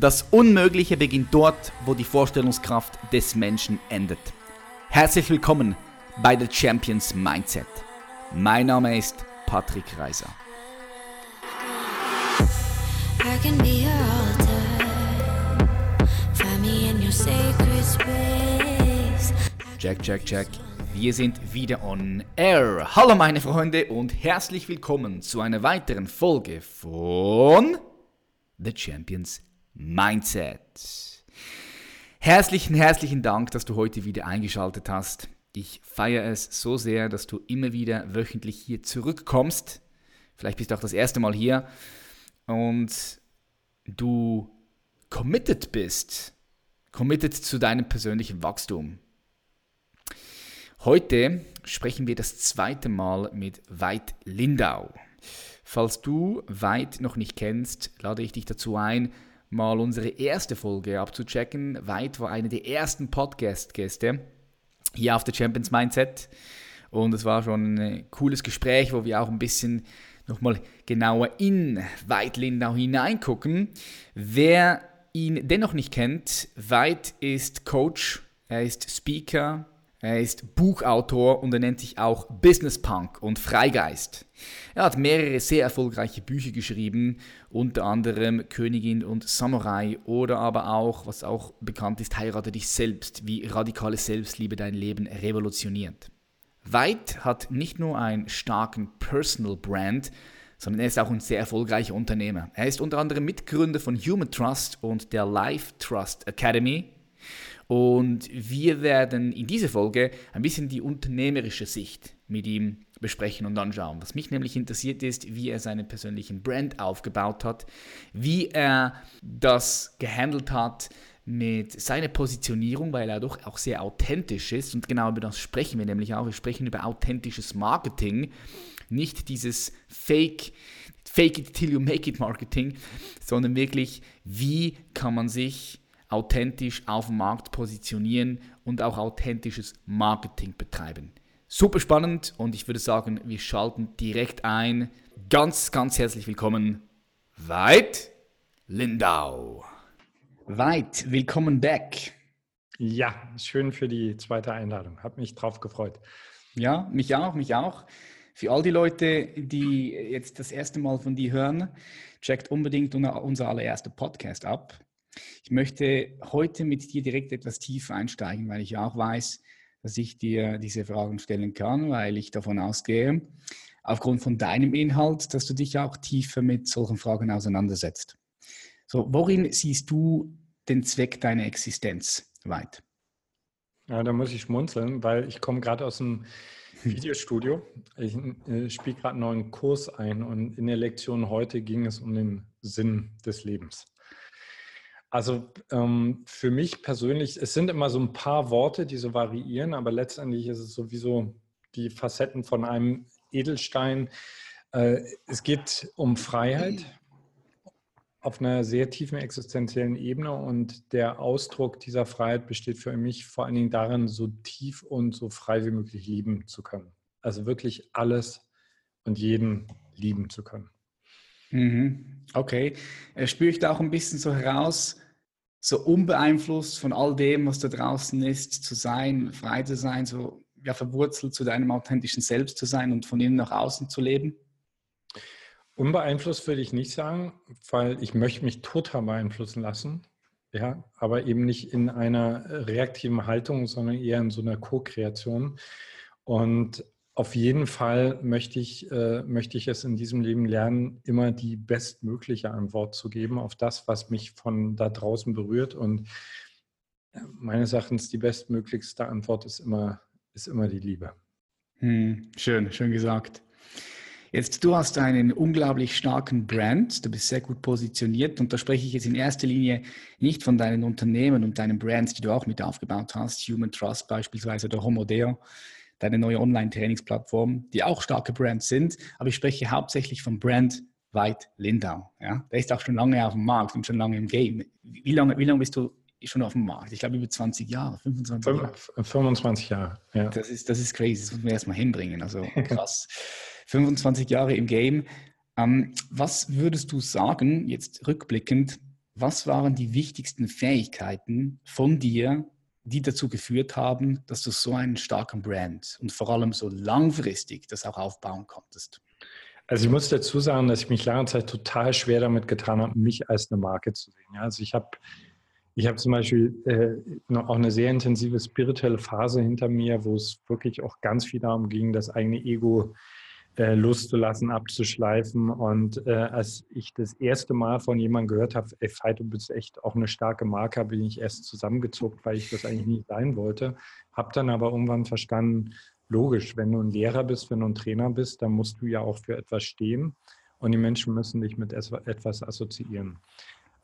Das Unmögliche beginnt dort, wo die Vorstellungskraft des Menschen endet. Herzlich willkommen bei The Champions Mindset. Mein Name ist Patrick Reiser. Check, check, check. Wir sind wieder on air. Hallo meine Freunde und herzlich willkommen zu einer weiteren Folge von The Champions Mindset. Herzlichen, herzlichen Dank, dass du heute wieder eingeschaltet hast. Ich feiere es so sehr, dass du immer wieder wöchentlich hier zurückkommst. Vielleicht bist du auch das erste Mal hier und du committed bist. Committed zu deinem persönlichen Wachstum. Heute sprechen wir das zweite Mal mit Veit Lindau. Falls du Veit noch nicht kennst, lade ich dich dazu ein, mal unsere erste Folge abzuchecken. Weit war einer der ersten Podcast-Gäste hier auf der Champions Mindset. Und es war schon ein cooles Gespräch, wo wir auch ein bisschen nochmal genauer in Veit Lindau hineingucken. Wer ihn dennoch nicht kennt, Veit ist Coach, er ist Speaker, er ist Buchautor und er nennt sich auch Business Punk und Freigeist. Er hat mehrere sehr erfolgreiche Bücher geschrieben, unter anderem Königin und Samurai oder aber auch, was auch bekannt ist, Heirate dich selbst, wie radikale Selbstliebe dein Leben revolutioniert. White hat nicht nur einen starken Personal Brand, sondern er ist auch ein sehr erfolgreicher Unternehmer. Er ist unter anderem Mitgründer von Human Trust und der Life Trust Academy und wir werden in dieser Folge ein bisschen die unternehmerische Sicht mit ihm besprechen und anschauen. Was mich nämlich interessiert ist, wie er seinen persönlichen Brand aufgebaut hat, wie er das gehandelt hat mit seiner Positionierung, weil er doch auch sehr authentisch ist. Und genau über das sprechen wir nämlich auch. Wir sprechen über authentisches Marketing, nicht dieses Fake, Fake it till you make it Marketing, sondern wirklich, wie kann man sich authentisch auf dem Markt positionieren und auch authentisches Marketing betreiben. Super spannend und ich würde sagen, wir schalten direkt ein. Ganz, ganz herzlich willkommen, Veit Lindau. Veit, willkommen back. Ja, schön für die zweite Einladung. Hab mich drauf gefreut. Ja, mich auch, mich auch. Für all die Leute, die jetzt das erste Mal von dir hören, checkt unbedingt unser allererster Podcast ab. Ich möchte heute mit dir direkt etwas tiefer einsteigen, weil ich auch weiß, dass ich dir diese Fragen stellen kann, weil ich davon ausgehe, aufgrund von deinem Inhalt, dass du dich auch tiefer mit solchen Fragen auseinandersetzt. So, worin siehst du den Zweck deiner Existenz weit? Ja, da muss ich schmunzeln, weil ich komme gerade aus dem Videostudio. Ich äh, spiele gerade einen neuen Kurs ein und in der Lektion heute ging es um den Sinn des Lebens. Also ähm, für mich persönlich, es sind immer so ein paar Worte, die so variieren, aber letztendlich ist es sowieso die Facetten von einem Edelstein. Äh, es geht um Freiheit auf einer sehr tiefen existenziellen Ebene und der Ausdruck dieser Freiheit besteht für mich vor allen Dingen darin, so tief und so frei wie möglich lieben zu können. Also wirklich alles und jeden lieben zu können. Mhm. Okay. Äh, spüre ich da auch ein bisschen so heraus, so unbeeinflusst von all dem, was da draußen ist, zu sein, frei zu sein, so ja, verwurzelt zu deinem authentischen Selbst zu sein und von innen nach außen zu leben? Unbeeinflusst würde ich nicht sagen, weil ich möchte mich total beeinflussen lassen. Ja, aber eben nicht in einer reaktiven Haltung, sondern eher in so einer Co-Kreation. Und auf jeden Fall möchte ich, äh, möchte ich es in diesem Leben lernen, immer die bestmögliche Antwort zu geben auf das, was mich von da draußen berührt. Und äh, meines Erachtens die bestmöglichste Antwort ist immer, ist immer die Liebe. Hm, schön, schön gesagt. Jetzt, du hast einen unglaublich starken Brand, du bist sehr gut positioniert und da spreche ich jetzt in erster Linie nicht von deinen Unternehmen und deinen Brands, die du auch mit aufgebaut hast, Human Trust beispielsweise oder Homodeo, deine neue Online-Trainingsplattform, die auch starke Brands sind. Aber ich spreche hauptsächlich vom Brand White Lindau. Ja? Der ist auch schon lange auf dem Markt und schon lange im Game. Wie lange, wie lange bist du schon auf dem Markt? Ich glaube über 20 Jahre, 25 Jahre. 25 Jahre, ja. Das ist, das ist crazy, das muss man erstmal hinbringen. Also krass. 25 Jahre im Game. Ähm, was würdest du sagen, jetzt rückblickend, was waren die wichtigsten Fähigkeiten von dir, die dazu geführt haben, dass du so einen starken Brand und vor allem so langfristig das auch aufbauen konntest? Also ich muss dazu sagen, dass ich mich lange Zeit total schwer damit getan habe, mich als eine Marke zu sehen. Also ich habe ich habe zum Beispiel äh, auch eine sehr intensive spirituelle Phase hinter mir, wo es wirklich auch ganz viel darum ging, das eigene Ego äh, loszulassen, abzuschleifen. Und äh, als ich das erste Mal von jemandem gehört habe, ey, Veit, du bist echt auch eine starke Marke, bin ich erst zusammengezuckt, weil ich das eigentlich nie sein wollte. Habe dann aber irgendwann verstanden, logisch, wenn du ein Lehrer bist, wenn du ein Trainer bist, dann musst du ja auch für etwas stehen und die Menschen müssen dich mit etwas assoziieren.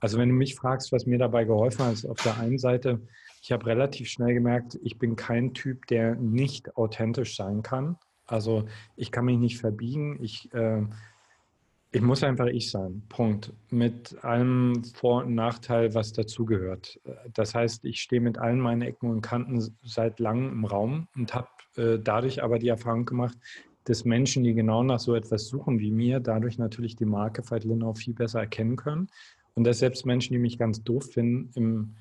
Also wenn du mich fragst, was mir dabei geholfen hat, ist auf der einen Seite, ich habe relativ schnell gemerkt, ich bin kein Typ, der nicht authentisch sein kann. Also ich kann mich nicht verbiegen. Ich, äh, ich muss einfach ich sein. Punkt. Mit allem Vor- und Nachteil, was dazugehört. Das heißt, ich stehe mit allen meinen Ecken und Kanten seit langem im Raum und habe äh, dadurch aber die Erfahrung gemacht, dass Menschen, die genau nach so etwas suchen wie mir, dadurch natürlich die Marke Veit Linau viel besser erkennen können. Und dass selbst Menschen, die mich ganz doof finden, im,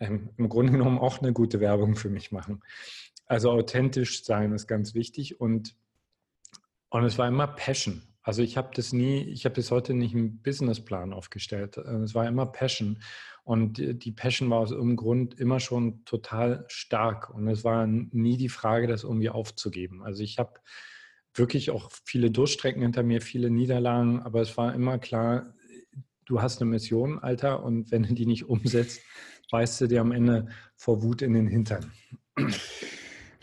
ähm, im Grunde genommen auch eine gute Werbung für mich machen. Also authentisch sein ist ganz wichtig und, und es war immer Passion. Also ich habe das nie, ich habe bis heute nicht einen Businessplan aufgestellt. Es war immer Passion. Und die Passion war aus irgendeinem Grund immer schon total stark. Und es war nie die Frage, das irgendwie aufzugeben. Also ich habe wirklich auch viele Durchstrecken hinter mir, viele Niederlagen, aber es war immer klar, du hast eine Mission, Alter, und wenn du die nicht umsetzt, beißt du dir am Ende vor Wut in den Hintern.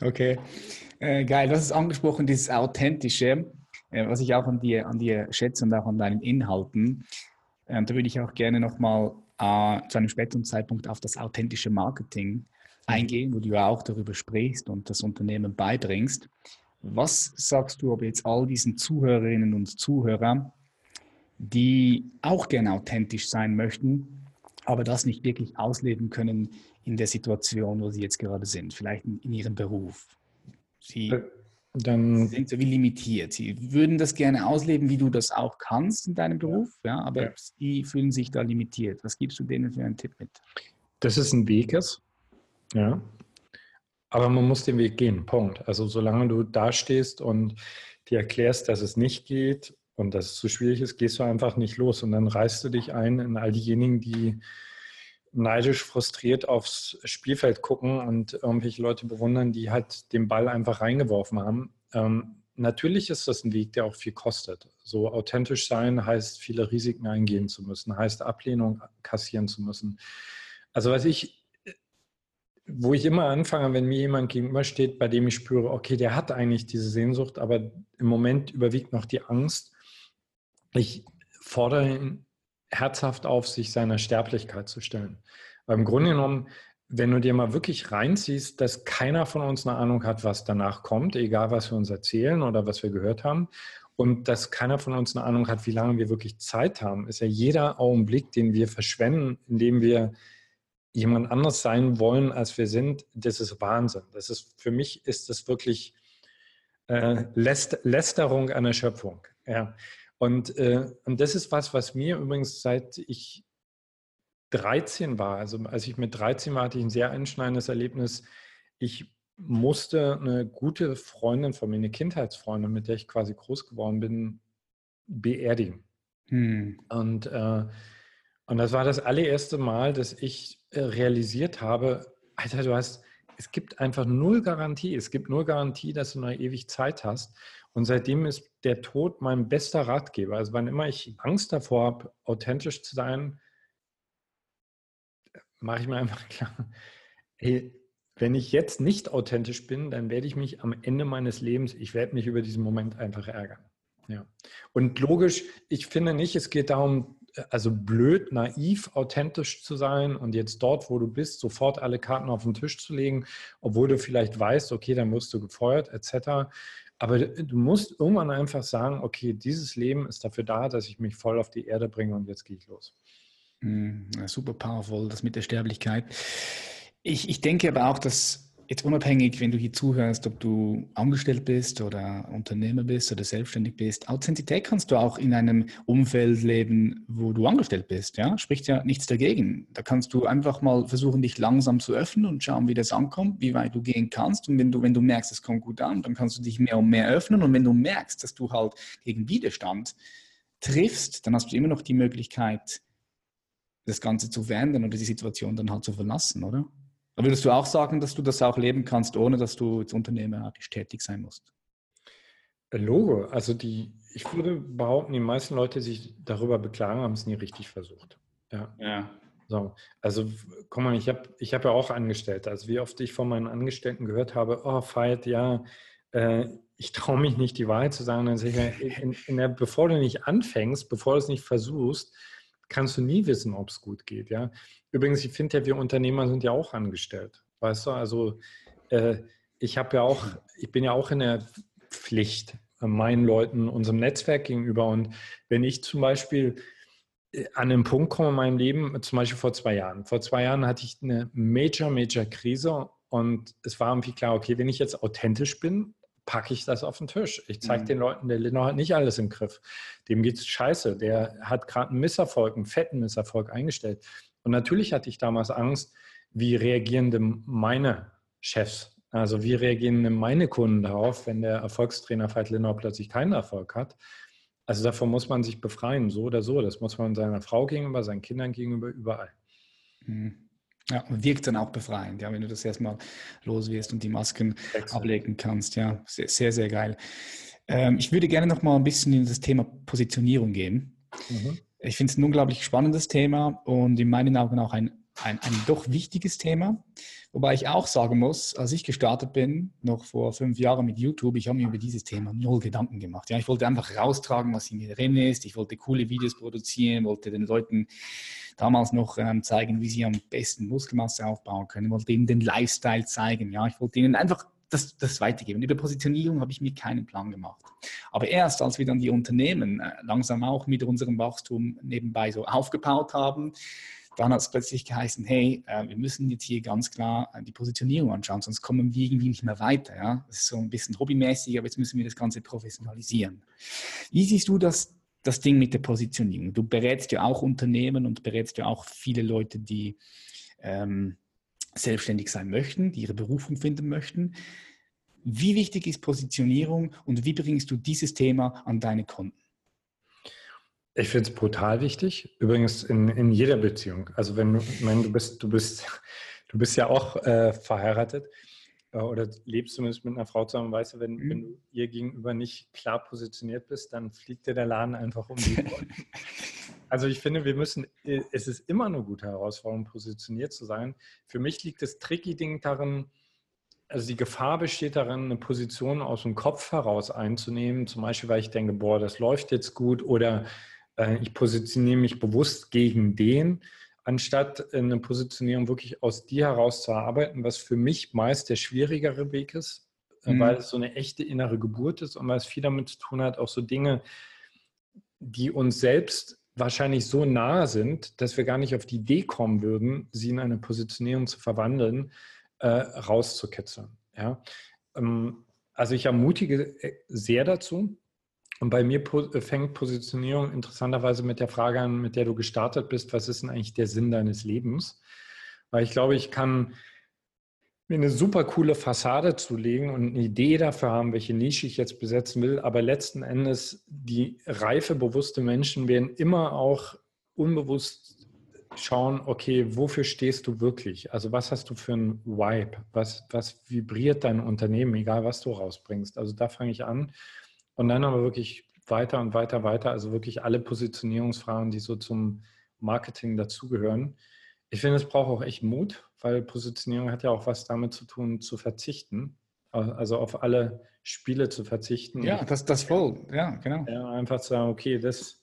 Okay, äh, geil. Hast es angesprochen, dieses Authentische, äh, was ich auch an dir, an dir schätze und auch an deinen Inhalten. Ähm, da würde ich auch gerne nochmal äh, zu einem späteren Zeitpunkt auf das authentische Marketing mhm. eingehen, wo du ja auch darüber sprichst und das Unternehmen beibringst. Was sagst du, ob jetzt all diesen Zuhörerinnen und Zuhörern, die auch gerne authentisch sein möchten, aber das nicht wirklich ausleben können, in der Situation, wo sie jetzt gerade sind, vielleicht in, in ihrem Beruf. Sie, äh, Dann, sind so wie limitiert. Sie würden das gerne ausleben, wie du das auch kannst in deinem Beruf, ja, aber ja. sie fühlen sich da limitiert. Was gibst du denen für einen Tipp mit? Dass es ein Weg ist, ja. Aber man muss den Weg gehen, Punkt. Also solange du da stehst und dir erklärst, dass es nicht geht und dass es zu schwierig ist, gehst du einfach nicht los und dann reißt du dich ein in all diejenigen, die neidisch frustriert aufs Spielfeld gucken und irgendwelche Leute bewundern, die halt den Ball einfach reingeworfen haben. Ähm, natürlich ist das ein Weg, der auch viel kostet. So authentisch sein heißt, viele Risiken eingehen zu müssen, heißt Ablehnung kassieren zu müssen. Also was ich, wo ich immer anfange, wenn mir jemand gegenübersteht, bei dem ich spüre, okay, der hat eigentlich diese Sehnsucht, aber im Moment überwiegt noch die Angst. Ich fordere ihn herzhaft auf, sich seiner Sterblichkeit zu stellen. Weil im Grunde genommen, wenn du dir mal wirklich reinziehst, dass keiner von uns eine Ahnung hat, was danach kommt, egal was wir uns erzählen oder was wir gehört haben, und dass keiner von uns eine Ahnung hat, wie lange wir wirklich Zeit haben, ist ja jeder Augenblick, den wir verschwenden, indem wir jemand anders sein wollen, als wir sind, das ist Wahnsinn. Das ist, für mich ist das wirklich äh, Lästerung an der Schöpfung. Ja. Und, äh, und das ist was, was mir übrigens seit ich 13 war, also als ich mit 13 war, hatte ich ein sehr einschneidendes Erlebnis. Ich musste eine gute Freundin von mir, eine Kindheitsfreundin, mit der ich quasi groß geworden bin, beerdigen. Hm. Und, äh, und das war das allererste Mal, dass ich äh, realisiert habe, Alter, du hast, es gibt einfach null Garantie. Es gibt null Garantie, dass du noch ewig Zeit hast. Und seitdem ist der Tod mein bester Ratgeber. Also wann immer ich Angst davor habe, authentisch zu sein, mache ich mir einfach klar, hey, wenn ich jetzt nicht authentisch bin, dann werde ich mich am Ende meines Lebens, ich werde mich über diesen Moment einfach ärgern. Ja. Und logisch, ich finde nicht, es geht darum, also blöd, naiv, authentisch zu sein und jetzt dort, wo du bist, sofort alle Karten auf den Tisch zu legen, obwohl du vielleicht weißt, okay, dann wirst du gefeuert, etc. Aber du musst irgendwann einfach sagen, okay, dieses Leben ist dafür da, dass ich mich voll auf die Erde bringe und jetzt gehe ich los. Hm, super powerful, das mit der Sterblichkeit. Ich, ich denke aber auch, dass jetzt unabhängig, wenn du hier zuhörst, ob du angestellt bist oder Unternehmer bist oder selbstständig bist, Authentizität kannst du auch in einem Umfeld leben, wo du angestellt bist. Ja, spricht ja nichts dagegen. Da kannst du einfach mal versuchen, dich langsam zu öffnen und schauen, wie das ankommt, wie weit du gehen kannst. Und wenn du, wenn du merkst, es kommt gut an, dann kannst du dich mehr und mehr öffnen. Und wenn du merkst, dass du halt gegen Widerstand triffst, dann hast du immer noch die Möglichkeit, das Ganze zu verändern oder die Situation dann halt zu verlassen, oder? Aber würdest du auch sagen, dass du das auch leben kannst, ohne dass du jetzt unternehmerisch tätig sein musst? Logo, also die, ich würde behaupten, die meisten Leute, die sich darüber beklagen, haben es nie richtig versucht. Ja. ja. So, also guck mal, ich habe ich hab ja auch Angestellte. Also wie oft ich von meinen Angestellten gehört habe, oh, Veit, ja, äh, ich traue mich nicht, die Wahrheit zu sagen. Dann sage ich, in, in der, bevor du nicht anfängst, bevor du es nicht versuchst, kannst du nie wissen, ob es gut geht. Ja? Übrigens, ich finde ja, wir Unternehmer sind ja auch angestellt. Weißt du, also äh, ich habe ja auch, ich bin ja auch in der Pflicht äh, meinen Leuten, unserem Netzwerk gegenüber. Und wenn ich zum Beispiel äh, an einen Punkt komme in meinem Leben, zum Beispiel vor zwei Jahren. Vor zwei Jahren hatte ich eine major, major Krise und es war irgendwie klar, okay, wenn ich jetzt authentisch bin, packe ich das auf den Tisch. Ich zeige mhm. den Leuten, der Lindner hat nicht alles im Griff. Dem geht es scheiße. Der hat gerade einen Misserfolg, einen fetten Misserfolg eingestellt. Und natürlich hatte ich damals Angst, wie reagieren denn meine Chefs? Also wie reagieren denn meine Kunden darauf, wenn der Erfolgstrainer Veit Lindner plötzlich keinen Erfolg hat? Also davon muss man sich befreien, so oder so. Das muss man seiner Frau gegenüber, seinen Kindern gegenüber, überall. Mhm. Ja, und wirkt dann auch befreiend, ja, wenn du das erstmal los wirst und die Masken Excellent. ablegen kannst. Ja, sehr, sehr, sehr geil. Ähm, ich würde gerne noch mal ein bisschen in das Thema Positionierung gehen. Mhm. Ich finde es ein unglaublich spannendes Thema und in meinen Augen auch ein, ein, ein doch wichtiges Thema. Wobei ich auch sagen muss, als ich gestartet bin, noch vor fünf Jahren mit YouTube, ich habe mir über dieses Thema null Gedanken gemacht. Ja, ich wollte einfach raustragen, was in mir drin ist. Ich wollte coole Videos produzieren, wollte den Leuten damals noch ähm, zeigen, wie sie am besten Muskelmasse aufbauen können, wollte ihnen den Lifestyle zeigen. Ja, ich wollte ihnen einfach das, das weitergeben. Über Positionierung habe ich mir keinen Plan gemacht. Aber erst als wir dann die Unternehmen äh, langsam auch mit unserem Wachstum nebenbei so aufgebaut haben, dann hat es plötzlich geheißen, hey, äh, wir müssen jetzt hier ganz klar äh, die Positionierung anschauen, sonst kommen wir irgendwie nicht mehr weiter. Ja? Das ist so ein bisschen hobbymäßig, aber jetzt müssen wir das Ganze professionalisieren. Wie siehst du das das Ding mit der Positionierung. Du berätst ja auch Unternehmen und berätst ja auch viele Leute, die ähm, selbstständig sein möchten, die ihre Berufung finden möchten. Wie wichtig ist Positionierung und wie bringst du dieses Thema an deine Kunden? Ich finde es brutal wichtig. Übrigens in, in jeder Beziehung. Also wenn du, wenn du bist, du bist, du bist ja auch äh, verheiratet. Äh, oder lebst zumindest mit einer Frau zusammen, weißt du, wenn, mhm. wenn du ihr gegenüber nicht klar positioniert bist, dann fliegt dir der Laden einfach um die Ohren. also ich finde, wir müssen, äh, es ist immer eine gute Herausforderung, positioniert zu sein. Für mich liegt das tricky Ding darin, also die Gefahr besteht darin, eine Position aus dem Kopf heraus einzunehmen, zum Beispiel, weil ich denke, boah, das läuft jetzt gut oder äh, ich positioniere mich bewusst gegen den anstatt eine Positionierung wirklich aus dir heraus zu erarbeiten, was für mich meist der schwierigere Weg ist, äh, mhm. weil es so eine echte innere Geburt ist und weil es viel damit zu tun hat, auch so Dinge, die uns selbst wahrscheinlich so nahe sind, dass wir gar nicht auf die Idee kommen würden, sie in eine Positionierung zu verwandeln, äh, rauszukitzeln. Ja? Ähm, also ich ermutige äh, sehr dazu, und bei mir äh, fängt Positionierung interessanterweise mit der Frage an, mit der du gestartet bist, was ist denn eigentlich der Sinn deines Lebens? Weil ich glaube, ich kann mir eine super coole Fassade zulegen und eine Idee dafür haben, welche Nische ich jetzt besetzen will. Aber letzten Endes, die reife, bewusste Menschen werden immer auch unbewusst schauen, okay, wofür stehst du wirklich? Also was hast du für ein Vibe? Was, was vibriert dein Unternehmen, egal was du rausbringst? Also da fange ich an. Und dann aber wirklich weiter und weiter, weiter, also wirklich alle Positionierungsfragen, die so zum Marketing dazugehören. Ich finde, es braucht auch echt Mut, weil Positionierung hat ja auch was damit zu tun, zu verzichten. Also auf alle Spiele zu verzichten. Ja, das, das voll, ja, genau. Ja, einfach zu sagen, okay, das,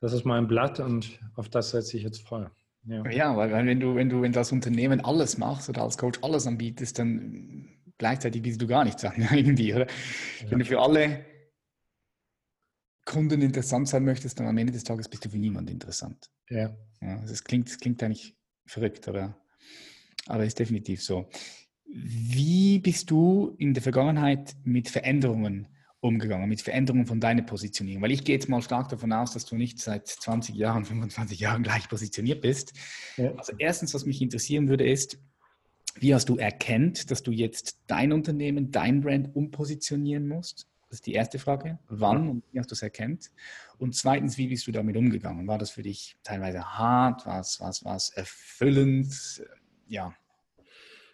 das ist mein Blatt und auf das setze ich jetzt voll. Ja, ja weil wenn du, wenn du in das Unternehmen alles machst oder als Coach alles anbietest, dann gleichzeitig bietest du gar nichts an, irgendwie, oder? Ja. Wenn du für alle Kunden interessant sein möchtest, dann am Ende des Tages bist du für niemand interessant. Ja. ja also es klingt, es klingt eigentlich verrückt, aber, aber ist definitiv so. Wie bist du in der Vergangenheit mit Veränderungen umgegangen, mit Veränderungen von deiner Positionierung? Weil ich gehe jetzt mal stark davon aus, dass du nicht seit 20 Jahren, 25 Jahren gleich positioniert bist. Ja. Also erstens, was mich interessieren würde, ist, wie hast du erkennt, dass du jetzt dein Unternehmen, dein Brand umpositionieren musst? Das ist die erste Frage. Wann und wie hast du es erkennt? Und zweitens, wie bist du damit umgegangen? War das für dich teilweise hart? War es, war es, war es erfüllend? Ja.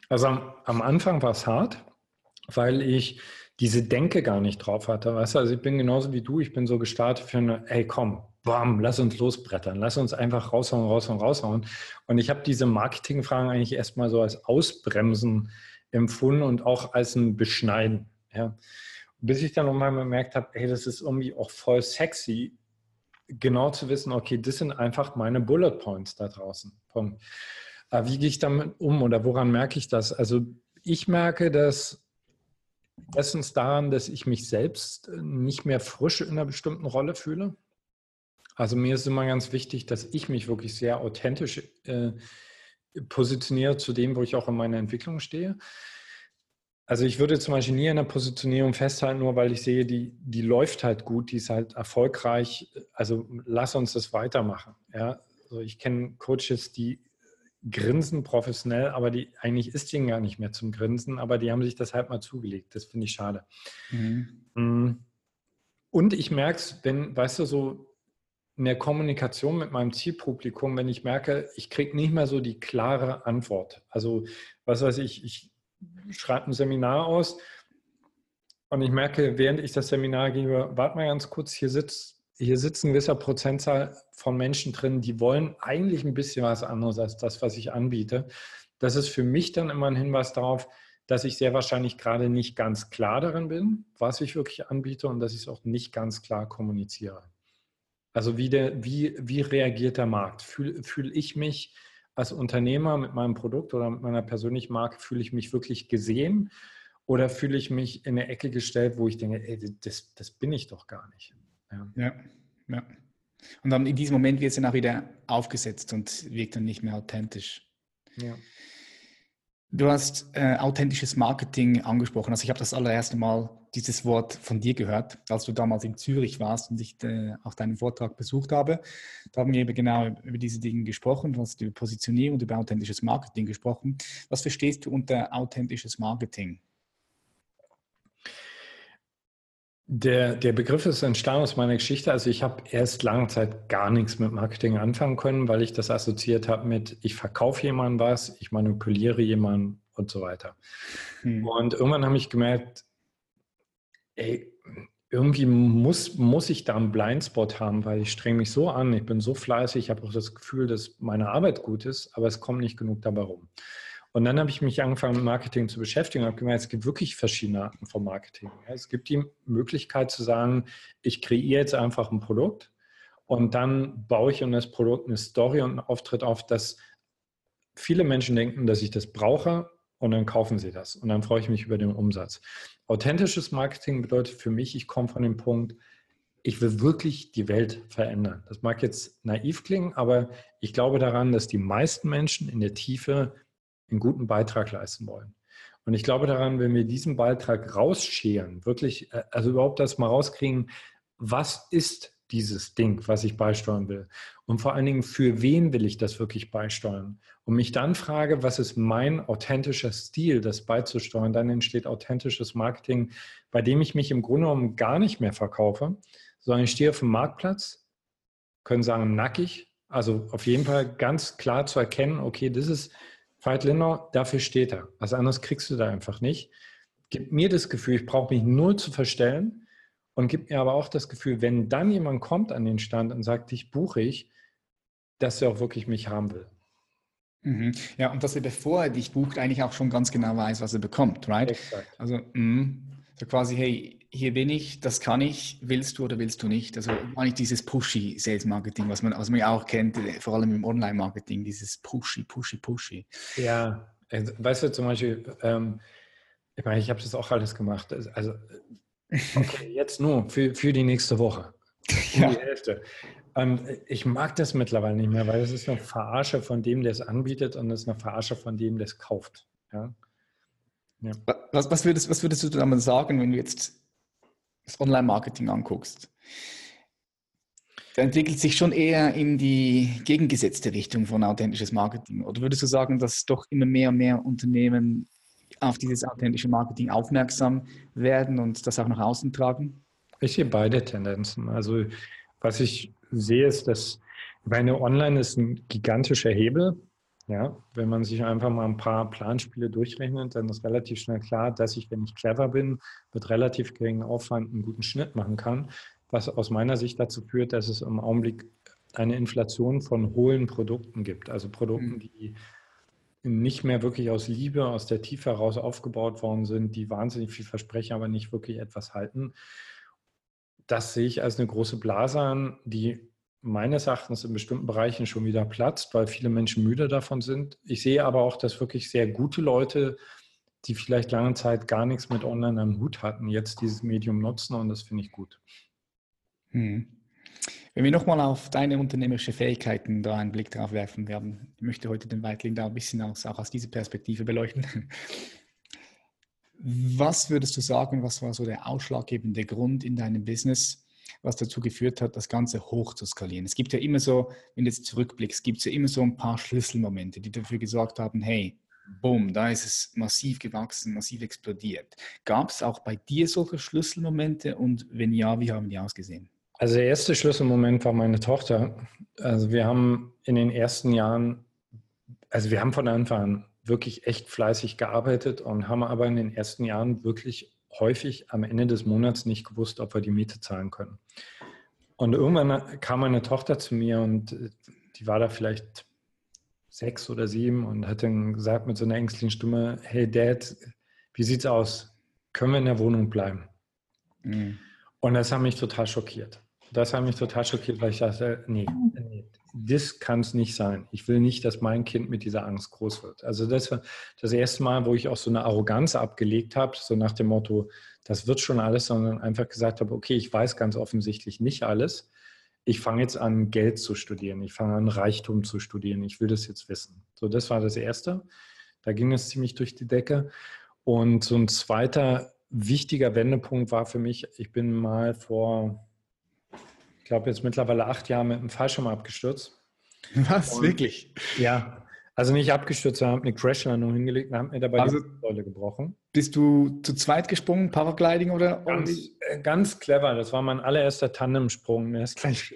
Also am, am Anfang war es hart, weil ich diese Denke gar nicht drauf hatte. Weißt du, also ich bin genauso wie du, ich bin so gestartet für eine, hey komm, bam, lass uns losbrettern, lass uns einfach raushauen, raushauen, raushauen. Und ich habe diese Marketingfragen eigentlich erstmal so als Ausbremsen empfunden und auch als ein Beschneiden. Ja. Bis ich dann nochmal bemerkt habe, hey, das ist irgendwie auch voll sexy, genau zu wissen, okay, das sind einfach meine Bullet Points da draußen. Punkt. Aber wie gehe ich damit um oder woran merke ich das? Also ich merke dass Erstens daran, dass ich mich selbst äh, nicht mehr frisch in einer bestimmten Rolle fühle. Also mir ist immer ganz wichtig, dass ich mich wirklich sehr authentisch äh, positioniere zu dem, wo ich auch in meiner Entwicklung stehe. Also ich würde zum Beispiel nie in der Positionierung festhalten, nur weil ich sehe, die, die läuft halt gut, die ist halt erfolgreich. Also lass uns das weitermachen. Ja? Also ich kenne Coaches, die grinsen professionell, aber die eigentlich ist ihnen gar nicht mehr zum Grinsen, aber die haben sich das halt mal zugelegt. Das finde ich schade. Mhm. Mm. Und ich merke es, wenn, weißt du, so in der Kommunikation mit meinem Zielpublikum, wenn ich merke, ich kriege nicht mehr so die klare Antwort. Also, was weiß ich, ich schreibe ein Seminar aus und ich merke, während ich das Seminar gebe, warte mal ganz kurz, hier sitzt hier sitzt ein gewisser Prozentzahl von Menschen drin, die wollen eigentlich ein bisschen was anderes als das, was ich anbiete. Das ist für mich dann immer ein Hinweis darauf, dass ich sehr wahrscheinlich gerade nicht ganz klar darin bin, was ich wirklich anbiete und dass ich es auch nicht ganz klar kommuniziere. Also wie, der, wie, wie reagiert der Markt? Fühle fühl ich mich als Unternehmer mit meinem Produkt oder mit meiner persönlichen Marke, fühle ich mich wirklich gesehen oder fühle ich mich in eine Ecke gestellt, wo ich denke, ey, das, das bin ich doch gar nicht. Ja. ja, ja. Und dann in diesem Moment wird es dann auch wieder aufgesetzt und wirkt dann nicht mehr authentisch. Ja. Du hast äh, authentisches Marketing angesprochen. Also ich habe das allererste Mal dieses Wort von dir gehört, als du damals in Zürich warst und ich äh, auch deinen Vortrag besucht habe. Da haben wir eben genau über diese Dinge gesprochen. Du hast über Positionierung und über authentisches Marketing gesprochen. Was verstehst du unter authentisches Marketing? Der, der Begriff ist entstanden aus meiner Geschichte. Also ich habe erst lange Zeit gar nichts mit Marketing anfangen können, weil ich das assoziiert habe mit, ich verkaufe jemandem was, ich manipuliere jemanden und so weiter. Hm. Und irgendwann habe ich gemerkt, ey, irgendwie muss, muss ich da einen Blindspot haben, weil ich strenge mich so an, ich bin so fleißig, ich habe auch das Gefühl, dass meine Arbeit gut ist, aber es kommt nicht genug dabei rum. Und dann habe ich mich angefangen, mit Marketing zu beschäftigen und habe gemerkt, es gibt wirklich verschiedene Arten von Marketing. Es gibt die Möglichkeit zu sagen, ich kreiere jetzt einfach ein Produkt und dann baue ich um das Produkt eine Story und einen Auftritt auf, dass viele Menschen denken, dass ich das brauche und dann kaufen sie das. Und dann freue ich mich über den Umsatz. Authentisches Marketing bedeutet für mich, ich komme von dem Punkt, ich will wirklich die Welt verändern. Das mag jetzt naiv klingen, aber ich glaube daran, dass die meisten Menschen in der Tiefe einen guten Beitrag leisten wollen. Und ich glaube daran, wenn wir diesen Beitrag rausscheren, wirklich, äh, also überhaupt das mal rauskriegen, was ist dieses Ding, was ich beisteuern will? Und vor allen Dingen, für wen will ich das wirklich beisteuern? Und mich dann frage, was ist mein authentischer Stil, das beizusteuern? Dann entsteht authentisches Marketing, bei dem ich mich im Grunde genommen gar nicht mehr verkaufe, sondern ich stehe auf dem Marktplatz, können sagen nackig, also auf jeden Fall ganz klar zu erkennen, okay, das ist Veit Lindau, dafür steht er. Was anderes kriegst du da einfach nicht. Gib mir das Gefühl, ich brauche mich null zu verstellen und gib mir aber auch das Gefühl, wenn dann jemand kommt an den Stand und sagt, dich buche ich, dass er auch wirklich mich haben will. Mhm. Ja, und dass er, bevor er dich bucht, eigentlich auch schon ganz genau weiß, was er bekommt, right? Exakt. Also, mh, so quasi, hey, hier bin ich, das kann ich, willst du oder willst du nicht? Also eigentlich dieses Pushy Sales Marketing, was man, was man ja auch kennt, vor allem im Online-Marketing, dieses Pushy, Pushy, Pushy. Ja, also, weißt du zum Beispiel, ähm, ich meine, ich habe das auch alles gemacht. Also, okay, jetzt nur für, für die nächste Woche. Ja. Die Hälfte. Und ich mag das mittlerweile nicht mehr, weil es ist eine Verarsche von dem, der es anbietet und es ist eine Verarsche von dem, der es kauft. Ja? Ja. Was, was, würdest, was würdest du dann sagen, wenn du jetzt das Online-Marketing anguckst? Da entwickelt sich schon eher in die gegengesetzte Richtung von authentisches Marketing. Oder würdest du sagen, dass doch immer mehr und mehr Unternehmen auf dieses authentische Marketing aufmerksam werden und das auch nach außen tragen? Ich sehe beide Tendenzen. Also was ich sehe, ist, dass meine Online ist ein gigantischer Hebel. Ja, wenn man sich einfach mal ein paar Planspiele durchrechnet, dann ist relativ schnell klar, dass ich, wenn ich clever bin, mit relativ geringem Aufwand einen guten Schnitt machen kann, was aus meiner Sicht dazu führt, dass es im Augenblick eine Inflation von hohlen Produkten gibt. Also Produkten, mhm. die nicht mehr wirklich aus Liebe, aus der Tiefe heraus aufgebaut worden sind, die wahnsinnig viel versprechen, aber nicht wirklich etwas halten. Das sehe ich als eine große Blase an, die meines Erachtens in bestimmten Bereichen schon wieder platzt, weil viele Menschen müde davon sind. Ich sehe aber auch, dass wirklich sehr gute Leute, die vielleicht lange Zeit gar nichts mit Online am Hut hatten, jetzt dieses Medium nutzen und das finde ich gut. Hm. Wenn wir nochmal auf deine unternehmerische Fähigkeiten da einen Blick drauf werfen werden, ich möchte heute den Weitling da ein bisschen aus, auch aus dieser Perspektive beleuchten. Was würdest du sagen, was war so der ausschlaggebende Grund in deinem Business, was dazu geführt hat, das Ganze hoch zu skalieren? Es gibt ja immer so, wenn du jetzt zurückblickst, gibt es ja immer so ein paar Schlüsselmomente, die dafür gesorgt haben, hey, boom, da ist es massiv gewachsen, massiv explodiert. Gab es auch bei dir solche Schlüsselmomente und wenn ja, wie haben die ausgesehen? Also der erste Schlüsselmoment war meine Tochter. Also wir haben in den ersten Jahren, also wir haben von Anfang an wirklich echt fleißig gearbeitet und haben aber in den ersten Jahren wirklich häufig am Ende des Monats nicht gewusst, ob wir die Miete zahlen können. Und irgendwann kam meine Tochter zu mir und die war da vielleicht sechs oder sieben und hat dann gesagt mit so einer ängstlichen Stimme, hey Dad, wie sieht's aus? Können wir in der Wohnung bleiben? Mhm. Und das hat mich total schockiert. Das hat mich total schockiert, weil ich dachte, nee, nee das kann es nicht sein. Ich will nicht, dass mein Kind mit dieser Angst groß wird. Also das war das erste Mal, wo ich auch so eine Arroganz abgelegt habe, so nach dem Motto, das wird schon alles, sondern einfach gesagt habe, okay, ich weiß ganz offensichtlich nicht alles. Ich fange jetzt an, Geld zu studieren. Ich fange an, Reichtum zu studieren. Ich will das jetzt wissen. So, das war das Erste. Da ging es ziemlich durch die Decke. Und so ein zweiter wichtiger Wendepunkt war für mich, ich bin mal vor glaube, jetzt mittlerweile acht Jahre mit einem Fallschirm abgestürzt. Was? Und, Wirklich? Ja. Also nicht abgestürzt, sondern habe eine Crashlandung hingelegt und habe mir dabei also, die Säule gebrochen. Bist du zu zweit gesprungen, Paragliding oder? Ganz, äh, ganz clever. Das war mein allererster Tandemsprung. Der ist gleich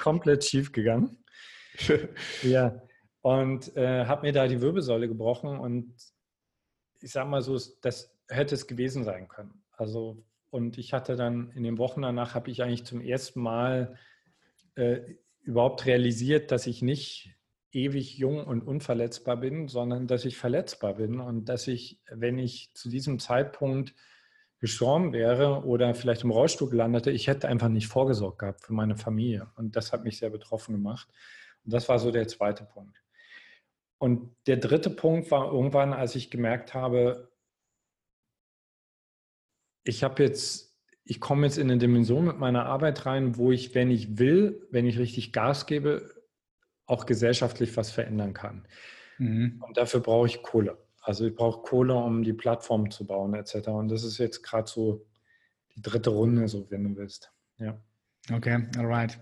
komplett schief gegangen. ja. Und äh, habe mir da die Wirbelsäule gebrochen und ich sag mal so, das hätte es gewesen sein können. Also und ich hatte dann in den Wochen danach, habe ich eigentlich zum ersten Mal äh, überhaupt realisiert, dass ich nicht ewig jung und unverletzbar bin, sondern dass ich verletzbar bin und dass ich, wenn ich zu diesem Zeitpunkt gestorben wäre oder vielleicht im Rollstuhl gelandete, ich hätte einfach nicht vorgesorgt gehabt für meine Familie. Und das hat mich sehr betroffen gemacht. Und das war so der zweite Punkt. Und der dritte Punkt war irgendwann, als ich gemerkt habe, ich habe jetzt, ich komme jetzt in eine Dimension mit meiner Arbeit rein, wo ich, wenn ich will, wenn ich richtig Gas gebe, auch gesellschaftlich was verändern kann. Mhm. Und dafür brauche ich Kohle. Also ich brauche Kohle, um die Plattform zu bauen, etc. Und das ist jetzt gerade so die dritte Runde, so wenn du willst. Ja. Okay, alright.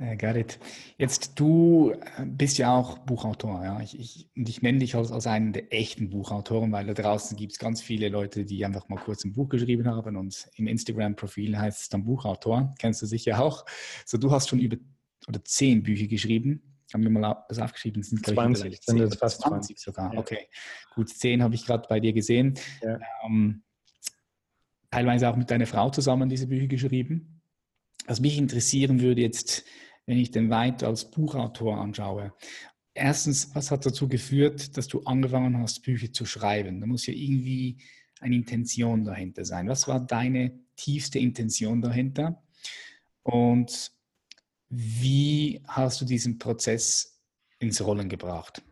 Äh, got it. Jetzt, du äh, bist ja auch Buchautor, ja. Ich, ich, und ich nenne dich als, als einen der echten Buchautoren, weil da draußen gibt es ganz viele Leute, die einfach mal kurz ein Buch geschrieben haben und im Instagram-Profil heißt es dann Buchautor. Kennst du sicher auch. So, du hast schon über oder zehn Bücher geschrieben. Haben wir mal das aufgeschrieben? Sind, 20, ich, sind jetzt fast 20, 20 sogar. Ja. Okay, gut, zehn habe ich gerade bei dir gesehen. Ja. Ähm, teilweise auch mit deiner Frau zusammen diese Bücher geschrieben. Was mich interessieren würde jetzt, wenn ich den Weid als Buchautor anschaue. Erstens, was hat dazu geführt, dass du angefangen hast, Bücher zu schreiben? Da muss ja irgendwie eine Intention dahinter sein. Was war deine tiefste Intention dahinter? Und wie hast du diesen Prozess ins Rollen gebracht?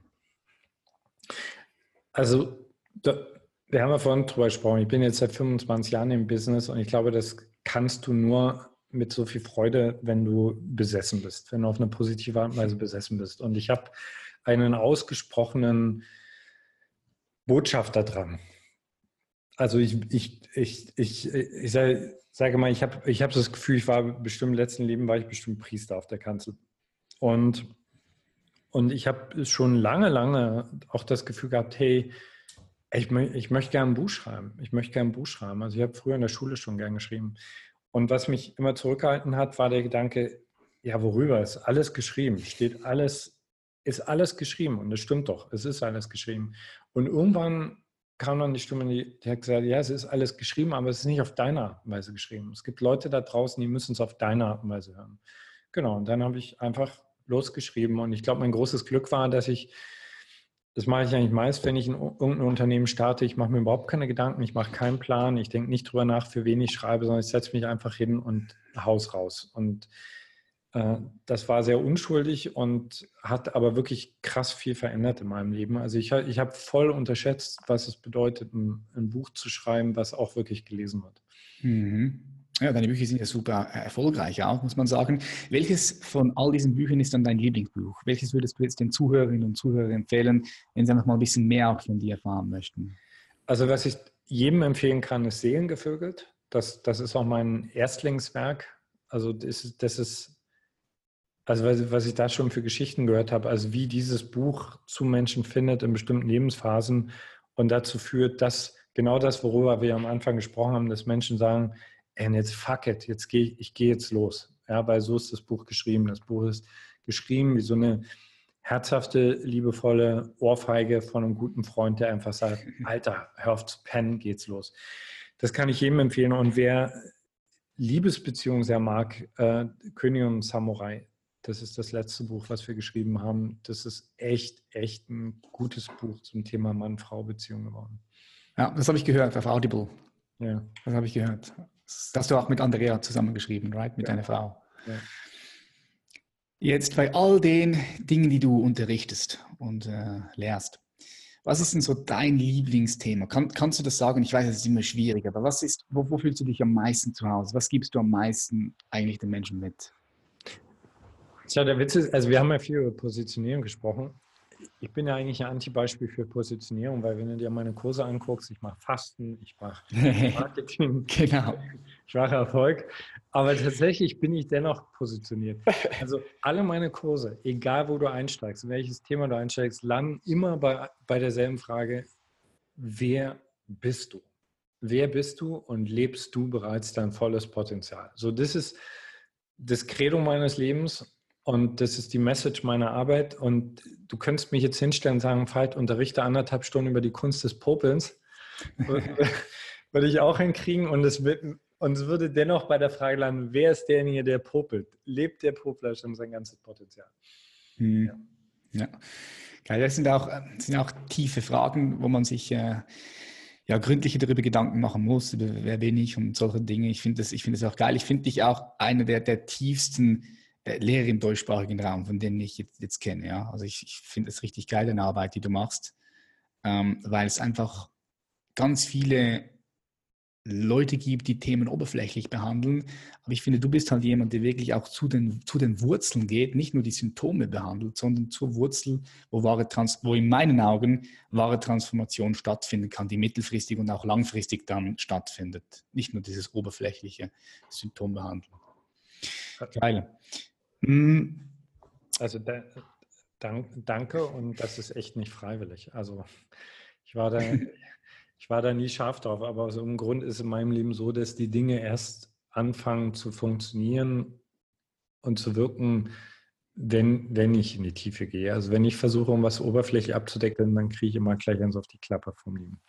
Also, da, wir haben ja vorhin drüber gesprochen. Ich bin jetzt seit 25 Jahren im Business und ich glaube, das kannst du nur mit so viel Freude, wenn du besessen bist, wenn du auf eine positive Art und Weise besessen bist. Und ich habe einen ausgesprochenen Botschafter dran. Also ich, ich, ich, ich, ich sage mal, ich habe ich hab das Gefühl, ich war bestimmt im letzten Leben, war ich bestimmt Priester auf der Kanzel. Und, und ich habe schon lange, lange auch das Gefühl gehabt, hey, ich, ich möchte gerne ein Buch schreiben. Ich möchte gerne ein Buch schreiben. Also ich habe früher in der Schule schon gern geschrieben. Und was mich immer zurückgehalten hat, war der Gedanke, ja, worüber ist alles geschrieben? Steht alles, ist alles geschrieben. Und das stimmt doch, es ist alles geschrieben. Und irgendwann kam dann die Stimme, die, hat gesagt, ja, es ist alles geschrieben, aber es ist nicht auf deine Art und Weise geschrieben. Es gibt Leute da draußen, die müssen es auf deine Art und Weise hören. Genau, und dann habe ich einfach losgeschrieben. Und ich glaube, mein großes Glück war, dass ich, das mache ich eigentlich meist, wenn ich in irgendein Unternehmen starte, ich mache mir überhaupt keine Gedanken, ich mache keinen Plan, ich denke nicht drüber nach, für wen ich schreibe, sondern ich setze mich einfach hin und Haus raus. Und äh, das war sehr unschuldig und hat aber wirklich krass viel verändert in meinem Leben. Also ich, ich habe voll unterschätzt, was es bedeutet, ein, ein, Buch zu schreiben, was auch wirklich gelesen wird. Mhm. Ja, deine Bücher sind ja super äh, erfolgreich auch, muss man sagen. Welches von all diesen Büchern ist dann dein Lieblingsbuch? Welches würdest du jetzt den Zuhörerinnen und Zuhörern empfehlen, wenn sie einfach mal ein bisschen mehr von dir erfahren möchten? Also was ich jedem empfehlen kann, ist Seelengevögelt. Das, das ist auch mein Erstlingswerk. Also das, das ist, also was, was ich da schon für Geschichten gehört habe, also wie dieses Buch zu Menschen findet in bestimmten Lebensphasen und dazu führt, dass genau das, worüber wir am Anfang gesprochen haben, dass Menschen sagen, and jetzt fuck it, jetzt gehe ich, ich gehe jetzt los. Ja, weil so ist das Buch geschrieben. Das Buch ist geschrieben wie so eine herzhafte, liebevolle Ohrfeige von einem guten Freund, der einfach sagt, Alter, hör auf zu pennen, geht's los. Das kann ich jedem empfehlen. Und wer Liebesbeziehungen sehr mag, äh, König und Samurai, das ist das letzte Buch, was wir geschrieben haben. Das ist echt, echt ein gutes Buch zum Thema Mann-Frau-Beziehung geworden. Ja, das habe ich gehört auf Audible. Ja. Das habe ich gehört. Das hast du auch mit Andrea zusammengeschrieben, right? Mit ja. deiner Frau. Ja. Jetzt bei all den Dingen, die du unterrichtest und äh, lehrst, was ist denn so dein Lieblingsthema? Kann, kannst du das sagen? Ich weiß, es ist immer schwierig, aber was ist, wo, wo, fühlst du dich am meisten zu Hause? Was gibst du am meisten eigentlich den Menschen mit? Tja, der Witz ist, also wir haben ja viel über Positionierung gesprochen ich bin ja eigentlich ein Antibeispiel für Positionierung, weil wenn du dir meine Kurse anguckst, ich mache Fasten, ich mache Marketing, genau. ich mache Erfolg, aber tatsächlich bin ich dennoch positioniert. Also alle meine Kurse, egal wo du einsteigst, in welches Thema du einsteigst, landen immer bei, bei derselben Frage, wer bist du? Wer bist du und lebst du bereits dein volles Potenzial? So, das ist das Credo meines Lebens und das ist die Message meiner Arbeit. Und du könntest mich jetzt hinstellen und sagen, Veit, unterrichte anderthalb Stunden über die Kunst des Popelns. würde ich auch hinkriegen. Und es, wird, und es würde dennoch bei der Frage landen, wer ist derjenige, der popelt? Lebt der Popler schon sein ganzes Potenzial? Hm. Ja. ja. Das sind auch, das sind auch tiefe Fragen, wo man sich äh, ja, gründlicher darüber Gedanken machen muss, über wer bin ich und solche Dinge. Ich finde das, find das auch geil. Ich finde dich auch einer der, der tiefsten äh, Lehrer im deutschsprachigen Raum, von denen ich jetzt, jetzt kenne. Ja? Also ich, ich finde es richtig geil, deine Arbeit, die du machst, ähm, weil es einfach ganz viele Leute gibt, die Themen oberflächlich behandeln. Aber ich finde, du bist halt jemand, der wirklich auch zu den, zu den Wurzeln geht, nicht nur die Symptome behandelt, sondern zur Wurzel, wo, wahre Trans wo in meinen Augen wahre Transformation stattfinden kann, die mittelfristig und auch langfristig dann stattfindet. Nicht nur dieses oberflächliche Symptombehandeln. Geil. Hm. Also da, dank, danke und das ist echt nicht freiwillig. Also ich war da, ich war da nie scharf drauf, aber aus irgendeinem Grund ist in meinem Leben so, dass die Dinge erst anfangen zu funktionieren und zu wirken, wenn, wenn ich in die Tiefe gehe. Also wenn ich versuche, um was oberflächlich abzudecken, dann kriege ich immer gleich eins auf die Klappe vom Leben.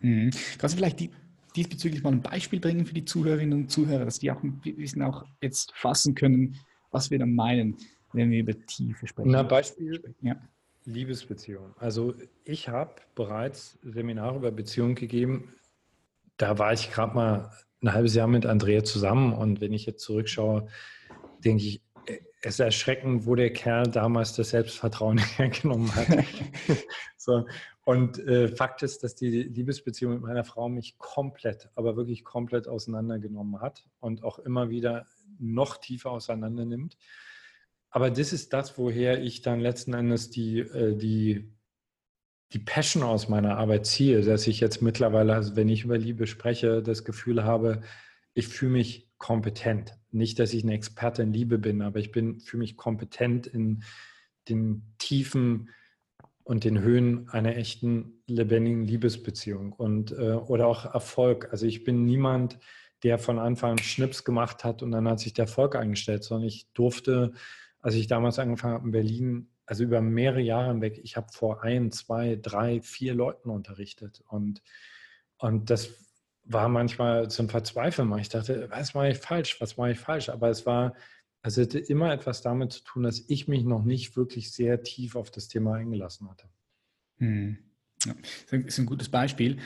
Mhm. Kannst du vielleicht die, diesbezüglich mal ein Beispiel bringen für die Zuhörerinnen und Zuhörer, dass die auch ein bisschen auch jetzt fassen können, was wir dann meinen, wenn wir über Tiefe sprechen. Na, Beispiel ja. Liebesbeziehung. Also ich habe bereits Seminare über Beziehungen gegeben. Da war ich gerade mal ein halbes Jahr mit Andrea zusammen und wenn ich jetzt zurückschaue, denke ich, es ist erschreckend, wo der Kerl damals das Selbstvertrauen hergenommen hat. so. Und äh, Fakt ist, dass die Liebesbeziehung mit meiner Frau mich komplett, aber wirklich komplett auseinandergenommen hat und auch immer wieder noch tiefer auseinander nimmt. Aber das ist das, woher ich dann letzten Endes die, äh, die die Passion aus meiner Arbeit ziehe, dass ich jetzt mittlerweile, also wenn ich über Liebe spreche, das Gefühl habe, ich fühle mich kompetent. Nicht, dass ich eine Experte in Liebe bin, aber ich bin für mich kompetent in den Tiefen und den Höhen einer echten lebendigen Liebesbeziehung und äh, oder auch Erfolg. Also ich bin niemand, der von Anfang an Schnips gemacht hat und dann hat sich der Erfolg eingestellt, sondern ich durfte, als ich damals angefangen habe in Berlin, also über mehrere Jahre hinweg, ich habe vor ein, zwei, drei, vier Leuten unterrichtet und, und das war manchmal zum Verzweifeln. Ich dachte, was mache ich falsch, was mache ich falsch? Aber es war, es hatte immer etwas damit zu tun, dass ich mich noch nicht wirklich sehr tief auf das Thema eingelassen hatte. Hm. Ja, das ist ein gutes Beispiel.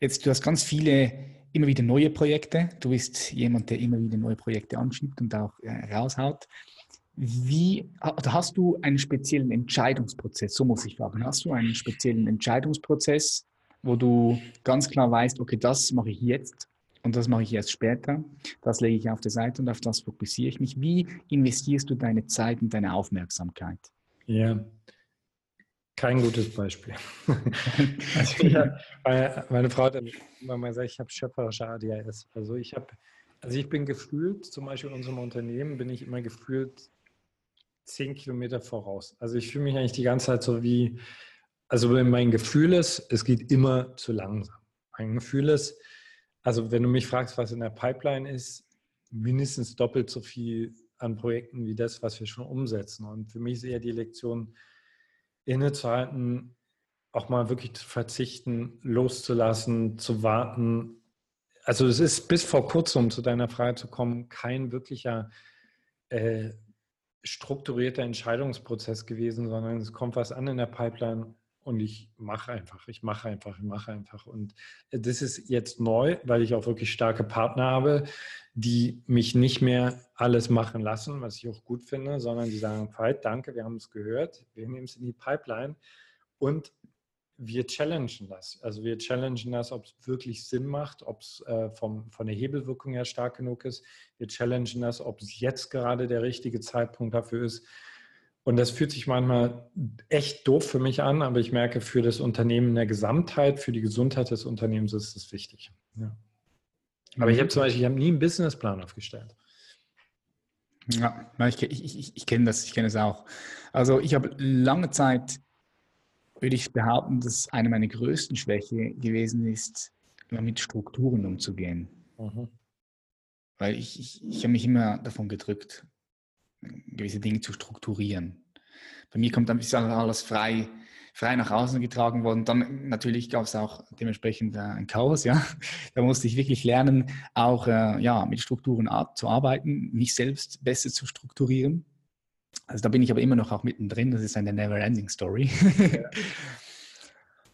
Jetzt, du hast ganz viele immer wieder neue Projekte. Du bist jemand, der immer wieder neue Projekte anschiebt und auch äh, raushaut. Wie, also hast du einen speziellen Entscheidungsprozess? So muss ich fragen. Hast du einen speziellen Entscheidungsprozess, wo du ganz klar weißt, okay, das mache ich jetzt und das mache ich erst später, das lege ich auf der Seite und auf das fokussiere ich mich. Wie investierst du deine Zeit und deine Aufmerksamkeit? Ja, kein gutes Beispiel. meine Frau hat immer mal gesagt, ich habe schöpferische ADHS. Also ich habe, also ich bin gefühlt, zum Beispiel in unserem Unternehmen bin ich immer gefühlt zehn Kilometer voraus. Also ich fühle mich eigentlich die ganze Zeit so wie, also wenn mein Gefühl ist, es geht immer zu langsam. Mein Gefühl ist, also wenn du mich fragst, was in der Pipeline ist, mindestens doppelt so viel an Projekten wie das, was wir schon umsetzen. Und für mich ist eher die Lektion, innezuhalten, auch mal wirklich zu verzichten, loszulassen, zu warten. Also es ist bis vor kurzem, um zu deiner Frage zu kommen, kein wirklicher äh, strukturierter Entscheidungsprozess gewesen, sondern es kommt was an in der Pipeline und ich mache einfach, ich mache einfach, ich mache einfach. Und das ist jetzt neu, weil ich auch wirklich starke Partner habe, die mich nicht mehr alles machen lassen, was ich auch gut finde, sondern die sagen, Veit, danke, wir haben es gehört, wir nehmen es in die Pipeline und wir challengen das. Also wir challengen das, ob es wirklich Sinn macht, ob es äh, von der Hebelwirkung her stark genug ist. Wir challengen das, ob es jetzt gerade der richtige Zeitpunkt dafür ist. Und das fühlt sich manchmal echt doof für mich an, aber ich merke, für das Unternehmen in der Gesamtheit, für die Gesundheit des Unternehmens ist es wichtig. Ja. Aber ich habe zum Beispiel, ich habe nie einen Businessplan aufgestellt. Ja, ich, ich, ich, ich kenne das, ich kenne es auch. Also ich habe lange Zeit würde ich behaupten, dass eine meiner größten Schwäche gewesen ist, mit Strukturen umzugehen. Mhm. Weil ich, ich, ich habe mich immer davon gedrückt, gewisse Dinge zu strukturieren. Bei mir kommt dann alles frei, frei nach außen getragen worden. Dann natürlich gab es auch dementsprechend äh, ein Chaos, ja. Da musste ich wirklich lernen, auch äh, ja, mit Strukturen zu arbeiten, mich selbst besser zu strukturieren. Also da bin ich aber immer noch auch mittendrin. Das ist eine never-ending Story. Ja.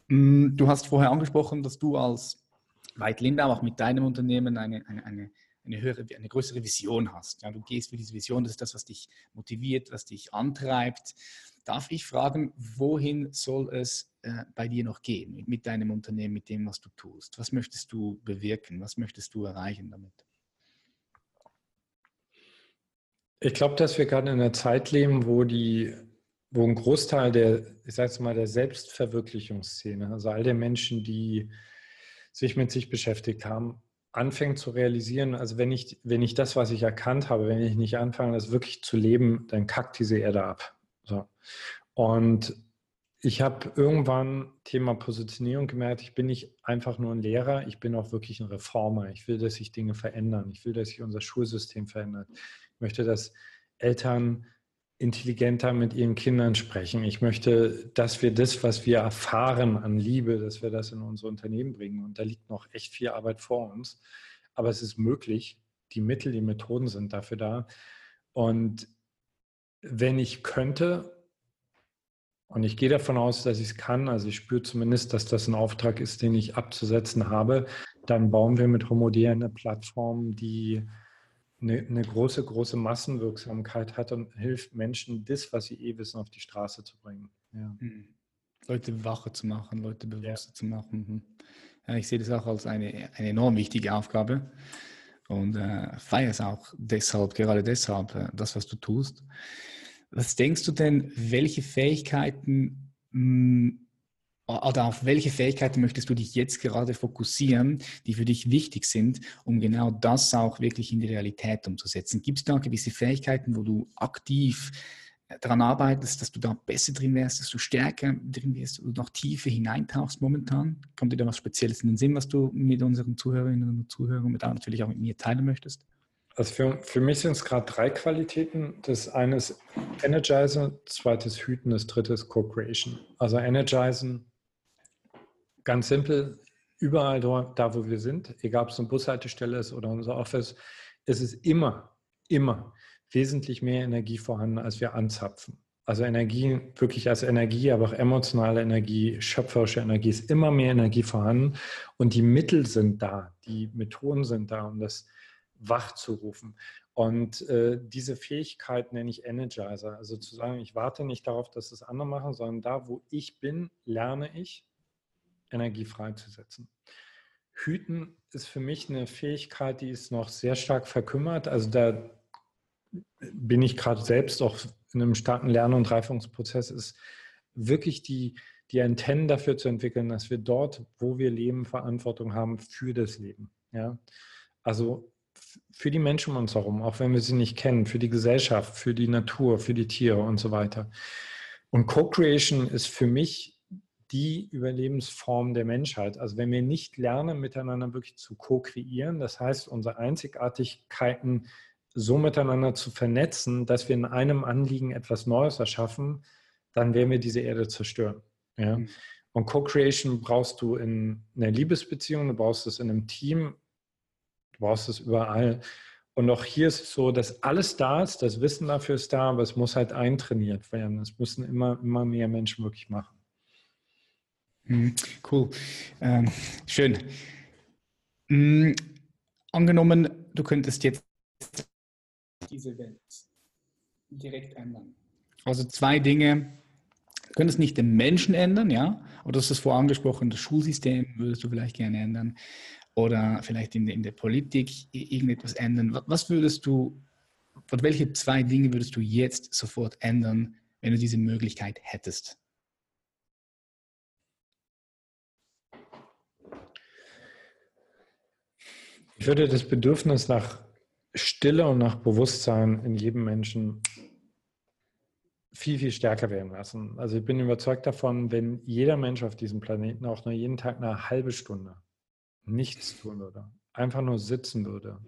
Mm, du hast vorher angesprochen, dass du als Veit Lindau auch mit deinem Unternehmen eine, eine, eine, eine, höhere, eine größere Vision hast. Ja, du gehst für diese Vision, das ist das, was dich motiviert, was dich antreibt. Darf ich fragen, wohin soll es äh, bei dir noch gehen mit, deinem Unternehmen, mit dem, was du tust? Was möchtest du bewirken? Was möchtest du erreichen damit? Ich glaube, dass wir gerade in einer Zeit leben, wo die, wo ein Großteil der, ich sage mal, der Selbstverwirklichungsszene, also all der Menschen, die sich mit sich beschäftigt haben, anfängt zu realisieren, also wenn ich, wenn ich das, was ich erkannt habe, wenn ich nicht anfange, das wirklich zu leben, dann kackt diese Erde ab. So. Und ich habe irgendwann Thema Positionierung gemerkt, ich bin nicht einfach nur ein Lehrer, ich bin auch wirklich ein Reformer. Ich will, dass sich Dinge verändern. Ich will, dass sich unser Schulsystem verändert möchte, dass Eltern intelligenter mit ihren Kindern sprechen. Ich möchte, dass wir das, was wir erfahren an Liebe, dass wir das in unser Unternehmen bringen. Und da liegt noch echt viel Arbeit vor uns. Aber es ist möglich. Die Mittel, die Methoden sind dafür da. Und wenn ich könnte, und ich gehe davon aus, dass ich es kann, also ich spüre zumindest, dass das ein Auftrag ist, den ich abzusetzen habe, dann bauen wir mit Homodea eine Plattform, die eine, eine, große, große Massenwirksamkeit hat und hilft Menschen, das, was sie eh wissen, auf die Straße zu bringen. Ja. Hm. Leute wacher zu machen, Leute bewusster ja. zu machen. Mhm. Ja, ich sehe das auch als eine, eine enorm wichtige Aufgabe und äh, feiere es auch deshalb, gerade deshalb, äh, das, was du tust. Was denkst du denn, welche Fähigkeiten mh, hm, oder auf welche Fähigkeiten möchtest du dich jetzt gerade fokussieren, die für dich wichtig sind, um genau das auch wirklich in die Realität umzusetzen? Gibt es da gewisse Fähigkeiten, wo du aktiv äh, daran arbeitest, dass du da besser drin wärst, dass du stärker drin wirst oder noch tiefer hineintauchst momentan? Kommt dir da was Spezielles in den Sinn, was du mit unseren Zuhörerinnen und Zuhörern und natürlich auch mit mir teilen möchtest? Also für, für mich sind es gerade drei Qualitäten. Das eine ist Energizer, zweites Hüten, das dritte ist Co-Creation. Also Energizen, ganz simpel, überall da wo wir sind, egal ob es eine Bushaltestelle ist oder unser Office, ist es immer, immer wesentlich mehr Energie vorhanden, als wir anzapfen. Also Energie wirklich als Energie, aber auch emotionale Energie, schöpferische Energie ist immer mehr Energie vorhanden und die Mittel sind da, die Methoden sind da, um das wach zu rufen. Und äh, diese Fähigkeit nenne ich Energizer. Also zu sagen, ich warte nicht darauf, dass das andere machen, sondern da, wo ich bin, lerne ich, Energie freizusetzen. Hüten ist für mich eine Fähigkeit, die ist noch sehr stark verkümmert. Also da bin ich gerade selbst auch in einem starken Lern- und Reifungsprozess, ist wirklich die, die Antennen dafür zu entwickeln, dass wir dort, wo wir leben, Verantwortung haben für das Leben. Ja? Also für die Menschen um uns herum, auch wenn wir sie nicht kennen, für die Gesellschaft, für die Natur, für die Tiere und so weiter. Und Co-Creation ist für mich die Überlebensform der Menschheit. Also wenn wir nicht lernen, miteinander wirklich zu co-kreieren, das heißt, unsere Einzigartigkeiten so miteinander zu vernetzen, dass wir in einem Anliegen etwas Neues erschaffen, dann werden wir diese Erde zerstören. Ja? Mhm. Und Co-Creation brauchst du in einer Liebesbeziehung, du brauchst es in einem Team, Du brauchst es überall. Und auch hier ist es so, dass alles da ist, das Wissen dafür ist da, aber es muss halt eintrainiert werden. Das müssen immer, immer mehr Menschen wirklich machen. Mhm, cool. Ähm, schön. Mhm, angenommen, du könntest jetzt diese Welt direkt ändern. Also zwei Dinge. Du könntest nicht den Menschen ändern, ja, oder das ist das vorangesprochene das Schulsystem würdest du vielleicht gerne ändern oder vielleicht in, in der Politik irgendetwas ändern. Was würdest du, welche zwei Dinge würdest du jetzt sofort ändern, wenn du diese Möglichkeit hättest? Ich würde das Bedürfnis nach Stille und nach Bewusstsein in jedem Menschen viel, viel stärker werden lassen. Also ich bin überzeugt davon, wenn jeder Mensch auf diesem Planeten auch nur jeden Tag eine halbe Stunde nichts tun würde, einfach nur sitzen würde,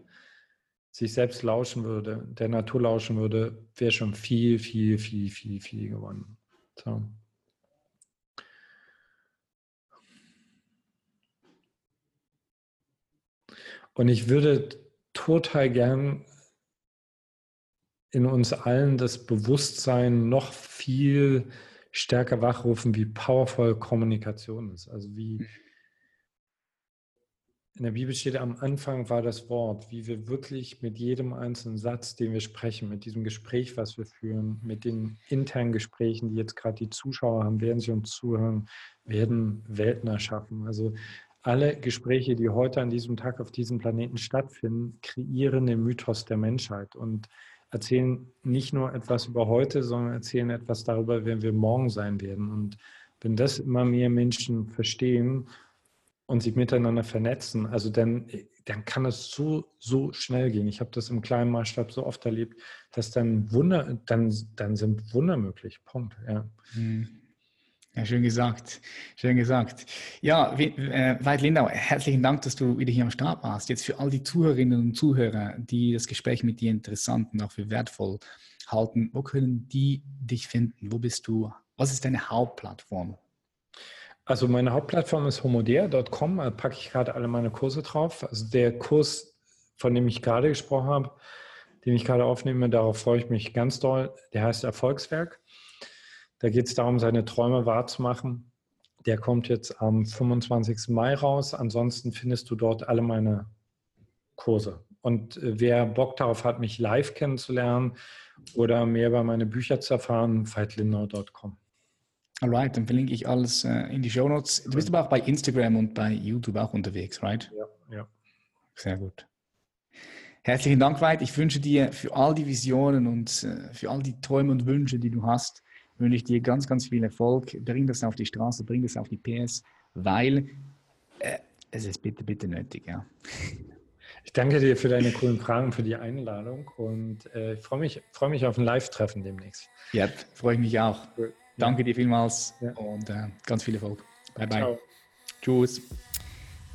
sich selbst lauschen würde, der Natur lauschen würde, wäre schon viel, viel, viel, viel, viel gewonnen. So. Und ich würde total gern in uns allen das Bewusstsein noch viel stärker wachrufen, wie powerful Kommunikation ist. Also wie, mhm in der Bibel steht, am Anfang war das Wort, wie wir wirklich mit jedem einzelnen Satz, den wir sprechen, mit diesem Gespräch, was wir führen, mit den internen Gesprächen, die jetzt gerade die Zuschauer haben, werden sie uns zuhören, werden Welten erschaffen. Also alle Gespräche, die heute an diesem Tag auf diesem Planeten stattfinden, kreieren den Mythos der Menschheit und erzählen nicht nur etwas über heute, sondern erzählen etwas darüber, wer wir morgen sein werden. Und wenn das immer mehr Menschen verstehen und sich miteinander vernetzen, also dann, dann kann es so, so schnell gehen. Ich habe das im kleinen Maßstab so oft erlebt, dass dann Wunder, dann, dann sind Wunder möglich. Punkt. Ja. Hm. Ja, schön gesagt. Schön gesagt. Ja, äh, Lindau, herzlichen Dank, dass du wieder hier am Start warst. Jetzt für all die Zuhörerinnen und Zuhörer, die das Gespräch mit dir interessant und auch für wertvoll halten, wo können die dich finden? Wo bist du? Was ist deine Hauptplattform? Also meine Hauptplattform ist homodea.com, da packe ich gerade alle meine Kurse drauf. Also der Kurs, von dem ich gerade gesprochen habe, den ich gerade aufnehme, darauf freue ich mich ganz doll. Der heißt Erfolgswerk. Da geht es darum, seine Träume wahrzumachen. Der kommt jetzt am 25. Mai raus. Ansonsten findest du dort alle meine Kurse. Und äh, wer Bock darauf hat, mich live kennenzulernen oder mehr über meine Bücher zu erfahren, veitlindau.com. Alright, dann verlinke ich alles äh, in die Show Notes. Du bist aber auch bei Instagram und bei YouTube auch unterwegs, right? Ja, ja. Sehr gut. Herzlichen Dank, Veit. Ich wünsche dir für all die Visionen und äh, für all die Träume und Wünsche, die du hast, wünsche ich dir ganz, ganz viel Erfolg. Bring das auf die Straße, bring das auf die PS, weil äh, es ist bitte, bitte nötig, ja. Ich danke dir für deine coolen Fragen, für die Einladung und äh, ich freue mich, freu mich auf ein Live-Treffen demnächst. Ja, freue ich mich auch. Cool. Danke dir vielmals ja. und äh, ganz viel Erfolg. Bye, bye. Ciao. Tschüss.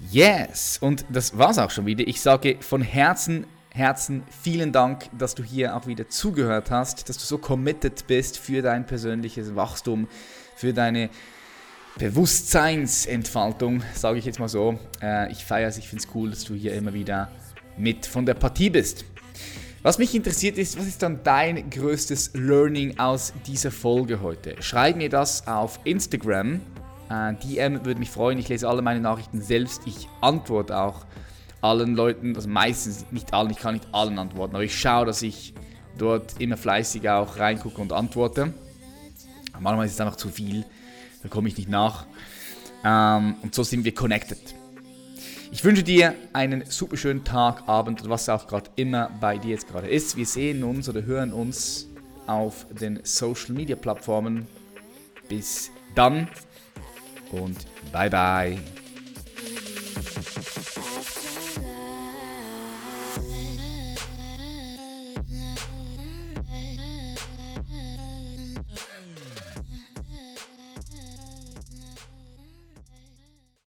Yes, und das war's auch schon wieder. Ich sage von Herzen, Herzen vielen Dank, dass du hier auch wieder zugehört hast, dass du so committed bist für dein persönliches Wachstum, für deine Bewusstseinsentfaltung, sage ich jetzt mal so. Äh, ich feiere es, ich finde es cool, dass du hier immer wieder mit von der Partie bist. Was mich interessiert ist, was ist dann dein größtes Learning aus dieser Folge heute? Schreib mir das auf Instagram. Äh, DM würde mich freuen. Ich lese alle meine Nachrichten selbst. Ich antworte auch allen Leuten, also meistens nicht allen, ich kann nicht allen antworten, aber ich schaue, dass ich dort immer fleißig auch reingucke und antworte. Manchmal ist es einfach zu viel da komme ich nicht nach. Ähm, und so sind wir connected. Ich wünsche dir einen super schönen Tag, Abend und was auch gerade immer bei dir jetzt gerade ist. Wir sehen uns oder hören uns auf den Social Media Plattformen. Bis dann und bye bye.